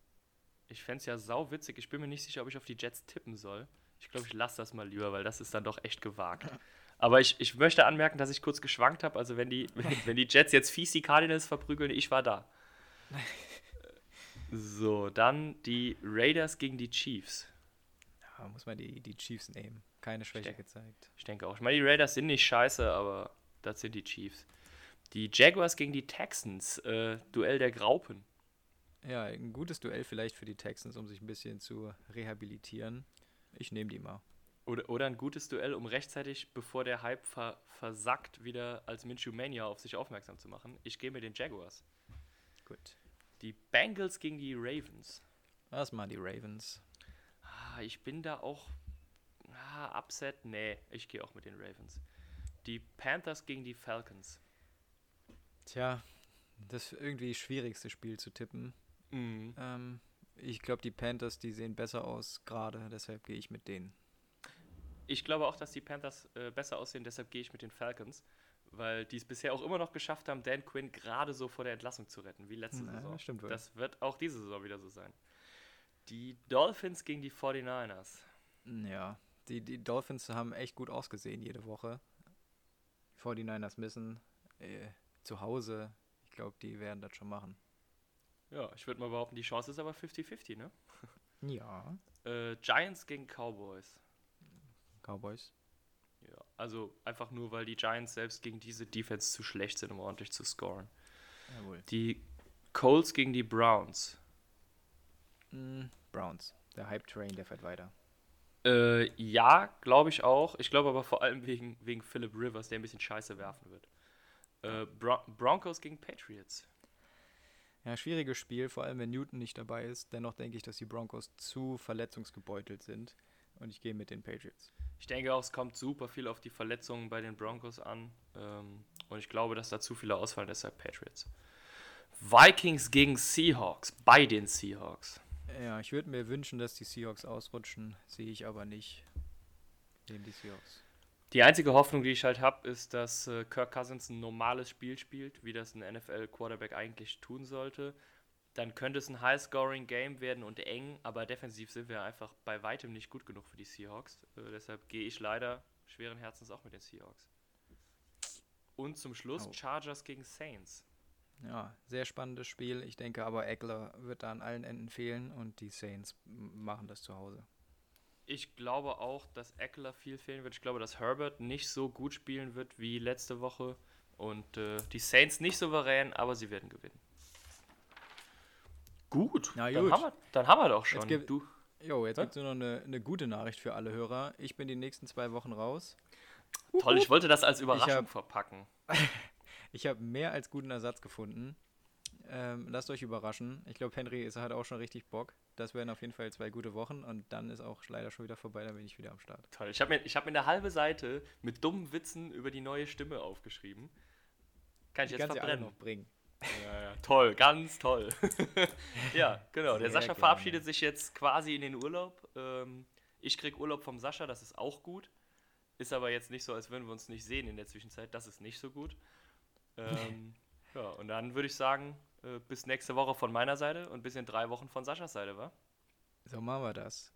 Ich fände es ja sau witzig. Ich bin mir nicht sicher, ob ich auf die Jets tippen soll. Ich glaube, ich lasse das mal lieber, weil das ist dann doch echt gewagt. Aber ich, ich möchte anmerken, dass ich kurz geschwankt habe. Also wenn die, wenn, wenn die Jets jetzt fies die Cardinals verprügeln, ich war da. So, dann die Raiders gegen die Chiefs. Ja, muss man die, die Chiefs nehmen. Keine Schwäche denke- gezeigt. Ich denke auch. Ich meine, die Raiders sind nicht scheiße, aber das sind die Chiefs. Die Jaguars gegen die Texans. Äh, Duell der Graupen. Ja, ein gutes Duell vielleicht für die Texans, um sich ein bisschen zu rehabilitieren. Ich nehme die mal. Oder, oder ein gutes Duell, um rechtzeitig, bevor der Hype ver, versackt, wieder als Minshew Mania auf sich aufmerksam zu machen. Ich gehe mit den Jaguars. Gut. Die Bengals gegen die Ravens. Erstmal die Ravens. Ah, ich bin da auch. Ah, Upset? Nee, ich gehe auch mit den Ravens. Die Panthers gegen die Falcons. Tja, das irgendwie schwierigste Spiel zu tippen. Mhm. Ähm, ich glaube, die Panthers, die sehen besser aus gerade, deshalb gehe ich mit denen. Ich glaube auch, dass die Panthers äh, besser aussehen, deshalb gehe ich mit den Falcons. Weil die es bisher auch immer noch geschafft haben, Dan Quinn gerade so vor der Entlassung zu retten, wie letzte Ja, Saison. stimmt wohl. Das wird auch diese Saison wieder so sein. Die Dolphins gegen die 49ers. Ja, die, die Dolphins haben echt gut ausgesehen jede Woche. Die 49ers müssen äh, zu Hause. Ich glaube, die werden das schon machen. Ja, ich würde mal behaupten, die Chance ist aber 50-50, ne? Ja. Äh, Giants gegen Cowboys. Cowboys. Ja, also einfach nur, weil die Giants selbst gegen diese Defense zu schlecht sind, um ordentlich zu scoren. Jawohl. Die Colts gegen die Browns. Mm, Browns. Der Hype-Train, der fährt weiter. Äh, ja, glaube ich auch. Ich glaube aber vor allem wegen, wegen Philip Rivers, der ein bisschen Scheiße werfen wird. Äh, Bron Broncos gegen Patriots. Ja, schwieriges Spiel, vor allem wenn Newton nicht dabei ist. Dennoch denke ich, dass die Broncos zu verletzungsgebeutelt sind. Und ich gehe mit den Patriots. Ich denke auch, es kommt super viel auf die Verletzungen bei den Broncos an. Ähm, und ich glaube, dass da zu viele ausfallen, deshalb Patriots. Vikings gegen Seahawks. Bei den Seahawks. Ja, ich würde mir wünschen, dass die Seahawks ausrutschen. Sehe ich aber nicht. Nehmen die Seahawks. Die einzige Hoffnung, die ich halt habe, ist, dass äh, Kirk Cousins ein normales Spiel spielt, wie das ein NFL-Quarterback eigentlich tun sollte. Dann könnte es ein High-Scoring-Game werden und eng, aber defensiv sind wir einfach bei weitem nicht gut genug für die Seahawks. Äh, deshalb gehe ich leider schweren Herzens auch mit den Seahawks. Und zum Schluss Oh. Chargers gegen Saints. Ja, sehr spannendes Spiel. Ich denke aber, Eckler wird da an allen Enden fehlen und die Saints machen das zu Hause. Ich glaube auch, dass Eckler viel fehlen wird. Ich glaube, dass Herbert nicht so gut spielen wird wie letzte Woche. Und äh, die Saints nicht souverän, aber sie werden gewinnen. Gut, Na Dann, gut. haben wir, dann haben wir doch schon. Jetzt gibt- du, Jo, jetzt gibt es nur noch eine, eine gute Nachricht für alle Hörer. Ich bin die nächsten zwei Wochen raus. toll, ich wollte das als Überraschung hab- verpacken. Ich habe mehr als guten Ersatz gefunden. Ähm, lasst euch überraschen. Ich glaube, Henry ist, hat auch schon richtig Bock. Das werden auf jeden Fall zwei gute Wochen und dann ist auch leider schon wieder vorbei, dann bin ich wieder am Start. Toll. Ich habe mir, ich hab mir eine halbe Seite mit dummen Witzen über die neue Stimme aufgeschrieben. Kann ich Die jetzt alle verbrennen. noch bringen. Ja, ja. Toll, ganz toll. ja, genau. Der Sehr Sascha gerne. verabschiedet sich jetzt quasi in den Urlaub. Ähm, ich krieg Urlaub vom Sascha, das ist auch gut. Ist aber jetzt nicht so, als würden wir uns nicht sehen in der Zwischenzeit. Das ist nicht so gut. Ähm, ja, und dann würde ich sagen, äh, bis nächste Woche von meiner Seite und bis in drei Wochen von Saschas Seite, wa? So machen wir das.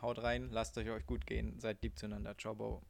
Haut rein, lasst euch euch gut gehen, seid lieb zueinander. Ciao, Bo.